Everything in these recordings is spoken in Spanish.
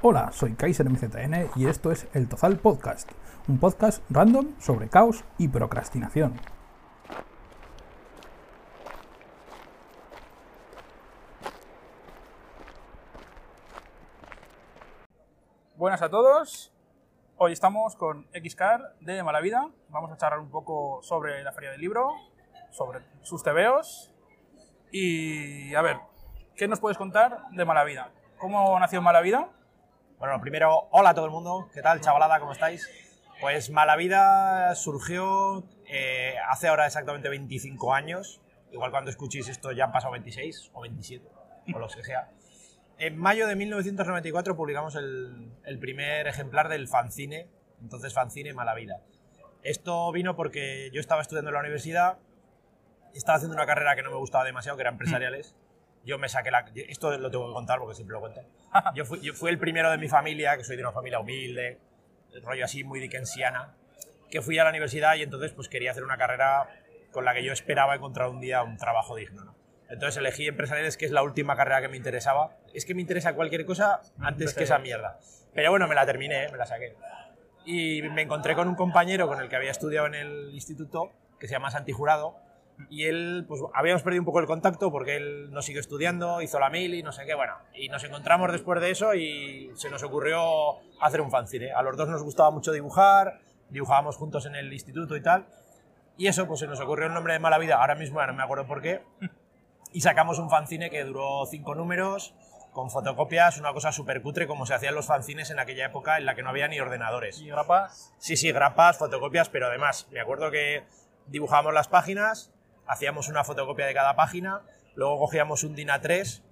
Hola, soy Kaiser MZN y esto es El Tozal Podcast, un podcast random sobre caos y procrastinación. Buenas a todos. Hoy estamos con Xcar de Malavida. Vamos a charlar un poco sobre la feria del libro, sobre sus tebeos y a ver, ¿qué nos puedes contar de Malavida? ¿Cómo nació Malavida? Bueno, primero, hola a todo el mundo. ¿Qué tal, chavalada? ¿Cómo estáis? Pues Malavida surgió eh, hace ahora exactamente 25 años. Igual cuando escuchéis esto ya han pasado 26 o 27, o lo que sea. En mayo de 1994 publicamos el, el primer ejemplar del fanzine, entonces fanzine Malavida. Esto vino porque yo estaba estudiando en la universidad, estaba haciendo una carrera que no me gustaba demasiado, que era empresariales. Yo me saqué la... Esto lo tengo que contar porque siempre lo cuento. Yo fui, yo fui el primero de mi familia, que soy de una familia humilde, rollo así muy dickensiana, que fui a la universidad y entonces pues quería hacer una carrera con la que yo esperaba encontrar un día un trabajo digno. ¿no? Entonces elegí empresariales, que es la última carrera que me interesaba. Es que me interesa cualquier cosa antes que esa mierda. Pero bueno, me la terminé, me la saqué. Y me encontré con un compañero con el que había estudiado en el instituto, que se llama Santi Jurado, y él, pues habíamos perdido un poco el contacto porque él no siguió estudiando, hizo la mil y no sé qué, bueno. Y nos encontramos después de eso y se nos ocurrió hacer un fanzine. A los dos nos gustaba mucho dibujar, dibujábamos juntos en el instituto y tal. Y eso, pues se nos ocurrió el nombre de Mala Vida, ahora mismo no me acuerdo por qué. Y sacamos un fanzine que duró cinco números, con fotocopias, una cosa súper cutre como se hacían los fanzines en aquella época en la que no había ni ordenadores. ¿Y grapas? Sí, sí, grapas, fotocopias, pero además, me acuerdo que dibujábamos las páginas, hacíamos una fotocopia de cada página, luego cogíamos un DIN A3,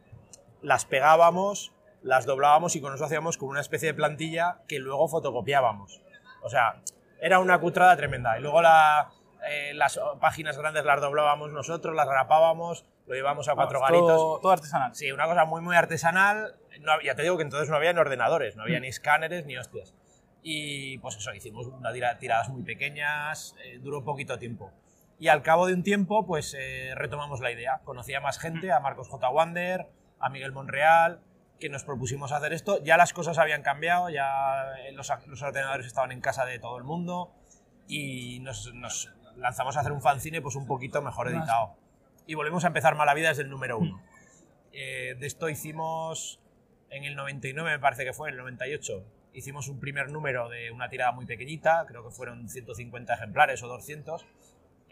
las pegábamos, las doblábamos y con eso hacíamos como una especie de plantilla que luego fotocopiábamos. O sea, era una cutrada tremenda. Y luego la, eh, las páginas grandes las doblábamos nosotros, las grapábamos, lo llevábamos a cuatro Vamos, garitos. Todo, todo artesanal. Sí, una cosa muy, muy artesanal. No, ya te digo que entonces no había ni ordenadores, no había ni escáneres ni hostias. Y pues eso, hicimos una tira- tiradas muy pequeñas, eh, duró poquito tiempo. Y al cabo de un tiempo, pues eh, retomamos la idea. Conocí a más gente, a Marcos J. Wander, a Miguel Monreal, que nos propusimos hacer esto. Ya las cosas habían cambiado, ya eh, los, los ordenadores estaban en casa de todo el mundo y nos, nos lanzamos a hacer un fanzine pues un poquito mejor editado. Y volvemos a empezar Malavida desde el número uno. Eh, de esto hicimos en el 99, me parece que fue, en el 98, hicimos un primer número de una tirada muy pequeñita, creo que fueron 150 ejemplares o 200.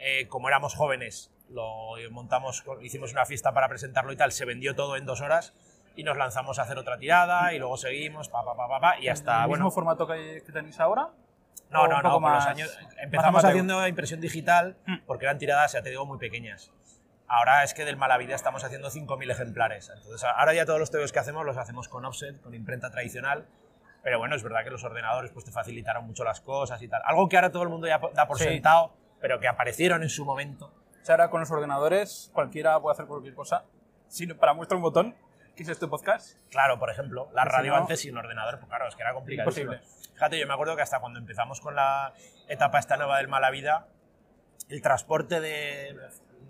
Eh, como éramos jóvenes, lo montamos, hicimos una fiesta para presentarlo y tal, se vendió todo en dos horas y nos lanzamos a hacer otra tirada y luego seguimos, pa, pa, pa, pa, pa, y hasta, ¿El bueno, mismo formato que, que tenéis ahora? no, no, no, con los años empezamos haciendo impresión digital Mm. porque eran tiradas, ya te digo, muy pequeñas. Ahora es que del Malavida estamos haciendo 5.000 ejemplares. Entonces, ahora ya todos los tebeos que hacemos los hacemos con offset, con imprenta tradicional. Pero bueno, es verdad que los ordenadores pues, te facilitaron mucho las cosas y tal. Algo que ahora todo el mundo ya da por Sí. sentado, pero que aparecieron en su momento. O sea, ahora con los ordenadores cualquiera puede hacer cualquier cosa. Si no- para muestra un botón, que es este podcast. Claro, por ejemplo, la Que si radio no- antes sin ordenador, pues claro, es que era. Imposible. Fíjate, yo me acuerdo que hasta cuando empezamos con la etapa esta nueva del Malavida, el transporte de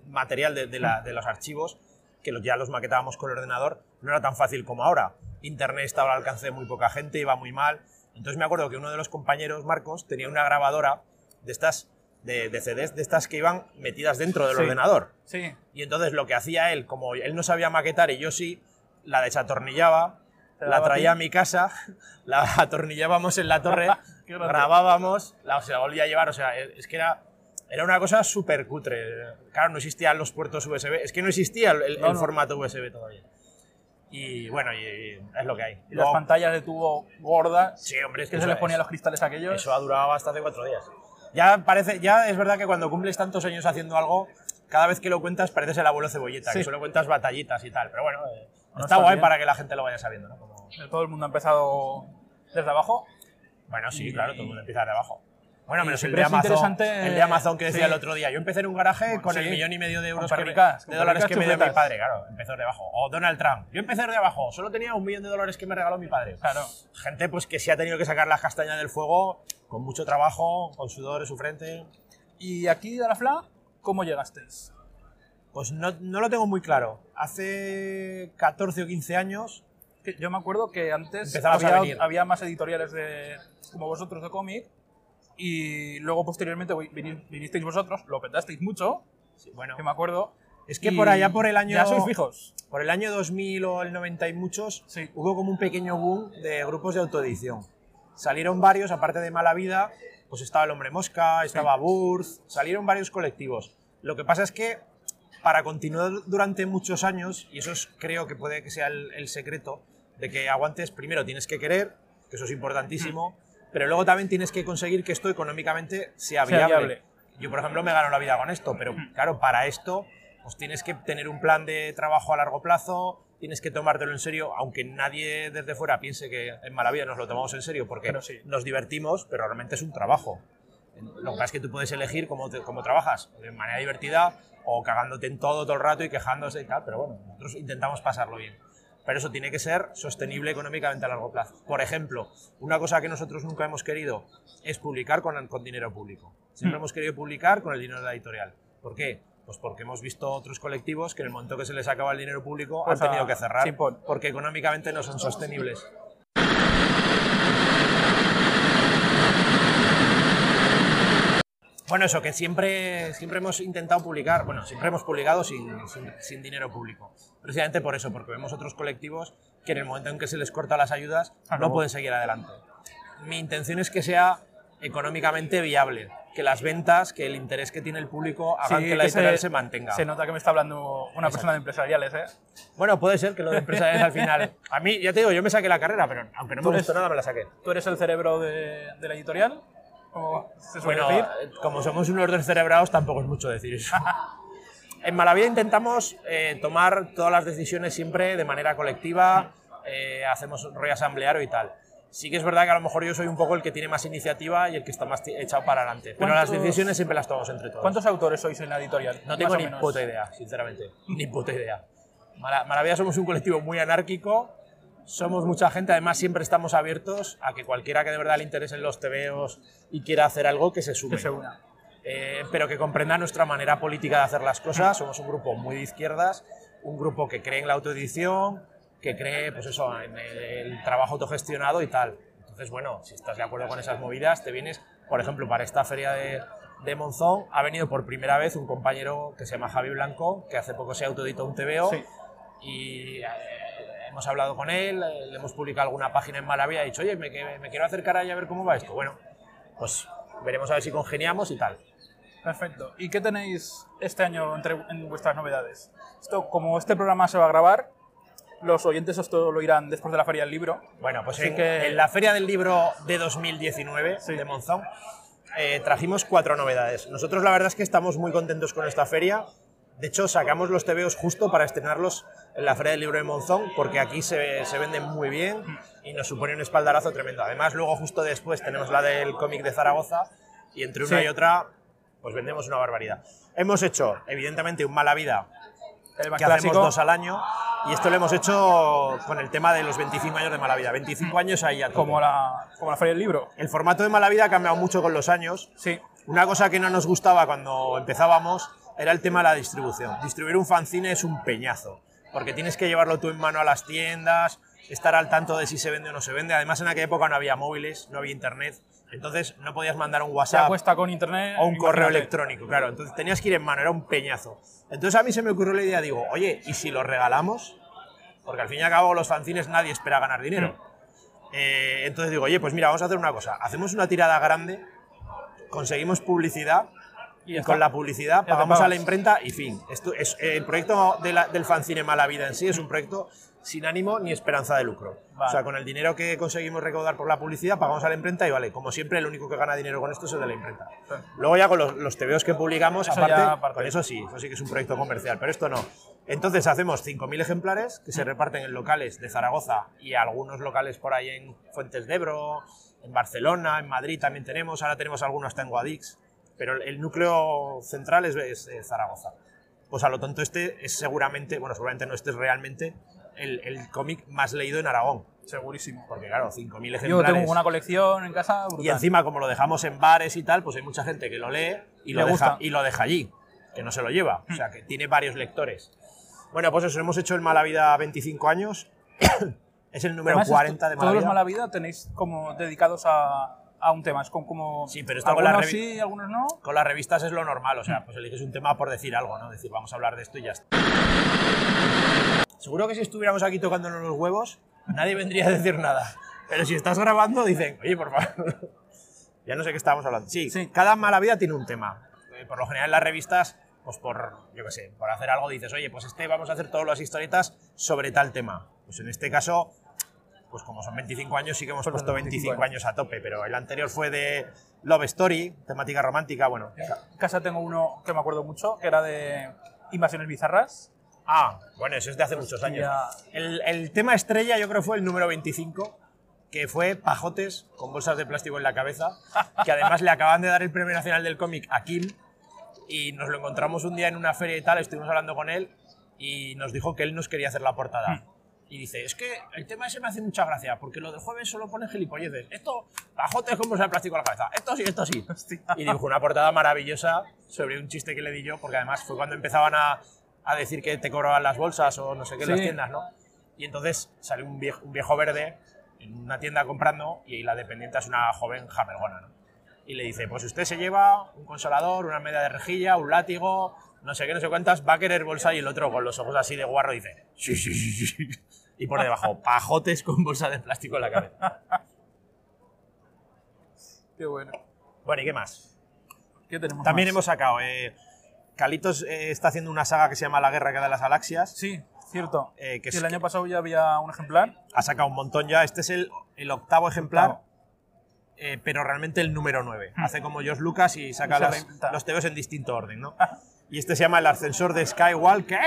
material de, de la- de los archivos, que ya los maquetábamos con el ordenador, no era tan fácil como ahora. Internet estaba al alcance de muy poca gente, iba muy mal. Entonces me acuerdo que uno de los compañeros, Marcos, tenía una grabadora de estas, de, de CDs, de estas que iban metidas dentro del Sí. ordenador. Sí. Y entonces lo que hacía él, como él no sabía maquetar y yo sí, la desatornillaba, la traía a mi casa, la atornillábamos en la torre, grabábamos, la, se la volvía a llevar, o sea, es que era, era una cosa súper cutre. Claro, no existían los puertos USB, es que no existía el, el- No, el no. formato USB todavía. Y bueno, y, y es lo que hay. Y las pantallas de tubo gordas. Sí, hombre, es que que se les ponían es- los cristales aquellos. eso ha durado hasta hace cuatro días. Ya parece, ya es verdad que cuando cumples tantos años haciendo algo, cada vez que lo cuentas pareces el abuelo cebolleta, Sí. que solo cuentas batallitas y tal. Pero bueno, eh, No, está está guay bien. para que la gente lo vaya sabiendo, ¿no? Como- Todo el mundo ha empezado desde abajo. bueno, sí, Y- claro, todo el mundo empieza de abajo. Bueno, menos el de Amazon, interesante, el de Amazon que decía sí. el otro día. Yo empecé en un garaje Bueno, con sí. el millón y medio de euros que de dólares que me dio mi padre, claro, empezó de abajo. O Donald Trump. Yo empecé de abajo, solo tenía un millón de dólares que me regaló mi padre. Claro. Gente pues que sí ha tenido que sacar las castañas del fuego con mucho trabajo, con sudor en su frente. Y aquí a la FLA, ¿cómo llegasteis? Pues no, no lo tengo muy claro. Hace 14 o 15 años Yo me acuerdo que antes había, había más editoriales de, como vosotros de cómic y luego posteriormente vini- vinisteis vosotros, lo petasteis mucho, Sí, bueno, que me acuerdo. es que por allá por el año... Ya sois fijos. Por el año 2000 o el 90 y muchos, Sí. hubo como un pequeño boom de grupos de autoedición. Salieron varios, aparte de Mala Vida, pues estaba El Hombre Mosca, estaba Burth, salieron varios colectivos. Lo que pasa es que para continuar durante muchos años, y eso es, creo que puede que sea el, el secreto, de que aguantes, primero tienes que querer, que eso es importantísimo, pero luego también tienes que conseguir que esto económicamente sea Sea viable. viable. Yo, por ejemplo, me gano la vida con esto, pero claro, para esto pues tienes que tener un plan de trabajo a largo plazo, tienes que tomártelo en serio, aunque nadie desde fuera piense que en mala vida nos lo tomamos en serio, porque sí. nos divertimos, pero realmente es un trabajo. Lo que pasa es que tú puedes elegir cómo, te- cómo trabajas, de manera divertida o cagándote en todo todo el rato y quejándose y tal, pero bueno, nosotros intentamos pasarlo bien. Pero eso tiene que ser sostenible económicamente a largo plazo. Por ejemplo, una cosa que nosotros nunca hemos querido es publicar con, con dinero público. Siempre Hmm. hemos querido publicar con el dinero de la editorial. ¿Por qué? Pues porque hemos visto otros colectivos que en el momento que se les acaba el dinero público Pues han tenido que cerrar porque económicamente no son sostenibles. Bueno, eso, que siempre, siempre hemos intentado publicar, bueno, siempre hemos publicado sin, sin- sin dinero público. Precisamente por eso, porque vemos otros colectivos que en el momento en que se les corta las ayudas Ah, no no. pueden seguir adelante. Mi intención es que sea económicamente viable, que las ventas, que el interés que tiene el público hagan Sí, que la se- editorial se, mantenga. Se nota que me está hablando una persona de empresariales, ¿eh? Bueno, puede ser que lo de empresariales al final. A mí, ya te digo, yo me saqué la carrera, pero aunque no me gustó nada, me la saqué. ¿Tú eres el cerebro de, de la editorial? ¿Cómo se suele Bueno, decir? eh, como somos unos descerebrados, tampoco es mucho decir eso. en Malavida intentamos eh, tomar todas las decisiones siempre de manera colectiva, eh, hacemos rollo asambleario y tal. Sí que es verdad que a lo mejor yo soy un poco el que tiene más iniciativa y el que está más echado para adelante. Pero las ¿Cuántos- decisiones siempre las tomamos entre todos. ¿Cuántos autores sois en la editorial? No tengo ni menos. puta idea, sinceramente. Ni puta idea. Maravilla somos un colectivo muy anárquico, somos mucha gente, además siempre estamos abiertos a que cualquiera que de verdad le interesen los tebeos y quiera hacer algo, que se sume. Que se una. Eh, pero que comprenda nuestra manera política de hacer las cosas. Somos un grupo muy de izquierdas, un grupo que cree en la autoedición, que cree pues eso, en el, el trabajo autogestionado y tal. Entonces, bueno, si estás de acuerdo con esas movidas, te vienes, por ejemplo, para esta feria de, de Monzón, ha venido por primera vez un compañero que se llama Javi Blanco, que hace poco se autoeditó un TVO Sí. y eh, hemos hablado con él, eh, le hemos publicado alguna página en Maravilla y ha dicho, oye, me quiero acercar ahí a ver cómo va esto. Bueno, pues veremos a ver si congeniamos y tal. Perfecto. ¿Y qué tenéis este año entre, en vuestras novedades? Esto, como este programa se va a grabar, los oyentes esto lo irán después de la feria del libro. Bueno, pues en, que- en la Feria del Libro de 2019 Sí. de Monzón eh, trajimos cuatro novedades. Nosotros la verdad es que estamos muy contentos con esta feria. De hecho, sacamos los TVOs justo para estrenarlos en la Feria del Libro de Monzón, porque aquí se, se venden muy bien y nos supone un espaldarazo tremendo. Además, luego justo después tenemos la del cómic de Zaragoza y entre una Sí. y otra, pues vendemos una barbaridad. Hemos hecho, evidentemente, un Mala Vida El que hacemos clásico. dos al año y esto lo hemos hecho con el tema de los 25 años de Mala Vida. 25 años ahí a como la, como la feria del libro. El formato de Mala Vida ha cambiado mucho con los años. Sí. Una cosa que no nos gustaba cuando empezábamos era el tema de la distribución. Distribuir un fanzine es un peñazo, porque tienes que llevarlo tú en mano a las tiendas, estar al tanto de si se vende o no se vende. Además, en aquella época no había móviles, no había internet, entonces no podías mandar un WhatsApp acuesta con internet. o un correo electrónico, claro. Entonces tenías que ir en mano, era un peñazo. Entonces a mí se me ocurrió la idea, digo, oye, ¿y si lo regalamos? Porque al fin y al cabo los fanzines nadie espera ganar dinero. Eh, entonces digo, oye, pues mira, vamos a hacer una cosa. Hacemos una tirada grande, conseguimos publicidad Y con la publicidad pagamos a la imprenta y fin. Esto es, el proyecto de la- del fanzine Mala Vida en sí es un proyecto sin ánimo ni esperanza de lucro. Vale. O sea, con el dinero que conseguimos recaudar por la publicidad pagamos a la imprenta y vale, como siempre el único que gana dinero con esto es el de la imprenta. Sí. Luego ya con los, los TVOs que publicamos, Eso aparte, con eso sí, eso sí que es un proyecto comercial, pero esto no. Entonces hacemos 5.000 ejemplares que se reparten en locales de Zaragoza y algunos locales por ahí en Fuentes de Ebro, en Barcelona, en Madrid también tenemos, ahora tenemos algunos hasta en Guadix, pero el- núcleo central es, es, eh, Zaragoza. Pues a lo tonto este es seguramente, bueno, seguramente no este es realmente el, el cómic más leído en Aragón, Segurísimo. porque claro, 5.000 Yo ejemplares. tengo una colección en casa brutal. Y encima, como lo dejamos en bares y tal, pues hay mucha gente que lo lee y Le lo, deja, y lo deja allí, que no se lo lleva. O sea, que tiene varios lectores. Bueno, pues eso, hemos hecho el Mala Vida 25 años. Es el número Además, 40 de Todos los Malavida. Malavida tenéis como dedicados a, a un tema. Es como, como Sí, pero esto con algunos revi- sí, algunos no. Con las revistas es lo normal, o sea, pues eliges un tema por decir algo, ¿no? Decir, vamos a hablar de esto y ya está. Seguro que si estuviéramos aquí tocándonos los huevos, nadie vendría a decir nada. Pero si estás grabando, dicen, oye, por favor. ya no sé qué estábamos hablando. Sí, Sí. cada mala vida tiene un tema. Eh, Por lo general, en las revistas, pues por, yo qué sé, por hacer algo dices, oye, pues este vamos a hacer todas las historietas sobre tal tema. Pues en este caso, pues como son 25 años, sí que hemos puesto 25 25 años a tope, pero el anterior fue de Love Story, temática romántica, bueno. En casa tengo uno que me acuerdo mucho, que era de Invasiones Bizarras. Ah, bueno, eso es de hace muchos años. El, el tema estrella yo creo fue el número 25, que fue pajotes con bolsas de plástico en la cabeza, que además le acaban de dar el Premio Nacional del Cómic a Kim, y nos lo encontramos un día en una feria y tal, estuvimos hablando con él, y nos dijo que él nos quería hacer la portada. Y dice, es que el tema ese me hace mucha gracia, porque lo del jueves solo pone gilipolleces. Esto, pajotes con bolsa de plástico en la cabeza. Esto sí, esto sí. Hostia. Y dibujó una portada maravillosa sobre un chiste que le di yo, porque además fue cuando empezaban a, a decir que te cobraban las bolsas o no sé qué las tiendas, ¿no? Y entonces salió un viejo, un viejo verde en una tienda comprando y la dependiente es una joven jamelgona, ¿no? Y le dice, pues usted se lleva un consolador, una media de rejilla, un látigo, no sé qué, no sé cuántas, va a querer bolsa y el otro con los ojos así de guarro dice, sí, sí, sí, sí, sí. Y pone debajo, pajotes con bolsa de plástico en la cabeza. Qué bueno. Bueno, ¿y qué más? ¿Qué tenemos También más? hemos sacado, eh, Calitos eh, está haciendo una saga que se llama La Guerra que da las galaxias. Sí, cierto. Eh, que Sí, el año pasado ya había un ejemplar. Ha sacado un montón ya. Este es el, el octavo ejemplar, Octavo. eh, pero realmente el número 9. Hace como George Lucas y saca las- los tebeos en distinto orden, ¿no? Y este se llama El ascensor de Skywalker.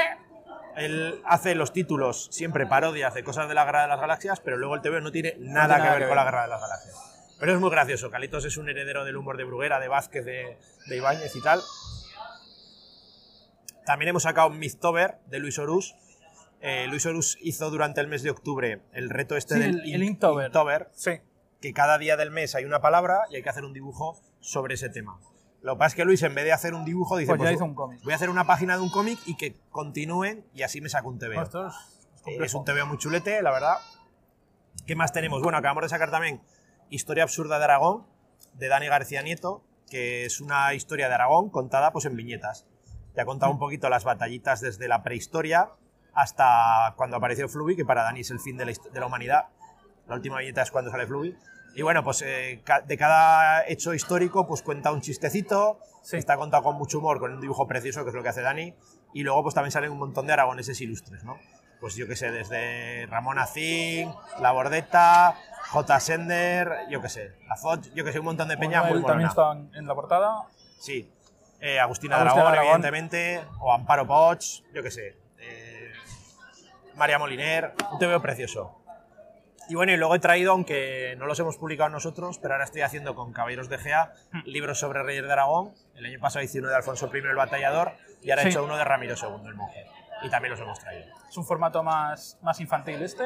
Él hace los títulos siempre parodias de cosas de la Guerra de las Galaxias, pero luego el TVO no tiene nada, tiene que ver que con la. Guerra de las Galaxias. Pero es muy gracioso. Calitos es un heredero del humor de Bruguera, de Vázquez, de, de Ibáñez y tal. También hemos sacado Mythtober de Luis Orús. Eh, Luis Orús hizo durante el mes de octubre el reto este Sí, del el- el In- Inktober. Inktober, Sí. que cada día del mes hay una palabra y hay que hacer un dibujo sobre ese tema. Lo que pasa es que Luis, en vez de hacer un dibujo, dice: Pues ya "Pues hizo un cómic. Voy a hacer una página de un cómic y que continúen y así me saco un TV. Es, complejo. Es un TV muy chulete, la verdad. ¿Qué más tenemos? Bueno, acabamos de sacar también Historia Absurda de Aragón, de Dani García Nieto, que es una historia de Aragón contada pues, en viñetas. Te ha contado un poquito las batallitas desde la prehistoria hasta cuando apareció Fluvi, que para Dani es el fin de la, hist- de la humanidad. La última viñeta es cuando sale Fluvi. Y bueno, pues eh, ca- de cada hecho histórico pues cuenta un chistecito, Sí. está contado con mucho humor, con un dibujo precioso, que es lo que hace Dani, y luego pues también salen un montón de aragoneses ilustres, ¿no? Pues yo qué sé, desde Ramón Azín, La Bordeta, J. Sender, yo qué sé, Foch, yo que sé, un montón de peña Bueno, muy él también está en la portada. Sí. Eh, Agustina, Agustina Dragón, Dragón. evidentemente, o Amparo Poch, yo qué sé. eh, María Moliner, un TVO precioso. Y bueno, y luego he traído, aunque no los hemos publicado nosotros, pero ahora estoy haciendo con Caballeros de Gea Hmm. libros sobre Reyes de Aragón. El año pasado hice uno de Alfonso I el Batallador y ahora Sí. he hecho uno de Ramiro II el Monje. Y también los hemos traído. Es un formato más, más infantil este.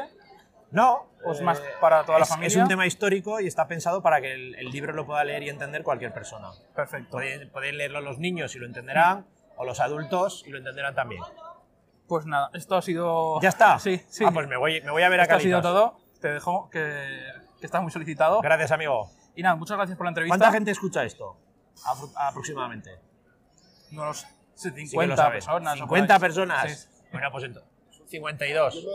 No, ¿O es eh, más para toda la es- familia? Es un tema histórico y está pensado para que el, el libro lo pueda leer y entender cualquier persona. Perfecto. Pueden, pueden leerlo los niños y lo entenderán, o los adultos y lo entenderán también. Pues nada, esto ha sido. ¿Ya está? Sí, sí. Ah, pues me voy, me voy a ver a esto ha sido todo. Te dejo que, que estás muy solicitado. Gracias, amigo. Y nada, muchas gracias por la entrevista. ¿Cuánta gente escucha esto? Apro- aproximadamente. No los sé, Sí que 50 lo sabes. personas. o por 50 ahí. personas. Sí. Bueno, pues entonces. 52.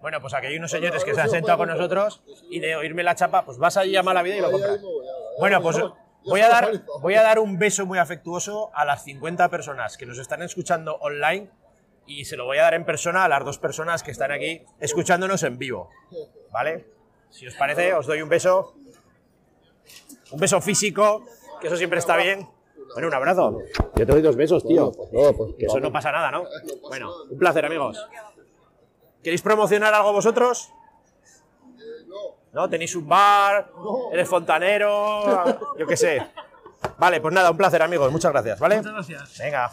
Bueno, pues aquí hay unos señores que se han sentado con nosotros y de oírme la chapa, pues vas allí a mala vida y lo compras. Bueno, pues voy a, dar, voy a dar un beso muy afectuoso a las 50 personas que nos están escuchando online y se lo voy a dar en persona a las dos personas que están aquí escuchándonos en vivo. ¿Vale? Si os parece, os doy un beso. Un beso físico, que eso siempre está bien. Bueno, un abrazo. Yo te doy dos besos, tío. No, pues, Que eso no pasa nada, ¿no? Bueno, un placer, amigos. ¿Queréis promocionar algo vosotros? ¿No? ¿Tenéis un bar? ¿Eres fontanero? Yo qué sé. Vale, pues nada, un placer, amigos. Muchas gracias, ¿vale? Muchas gracias. Venga.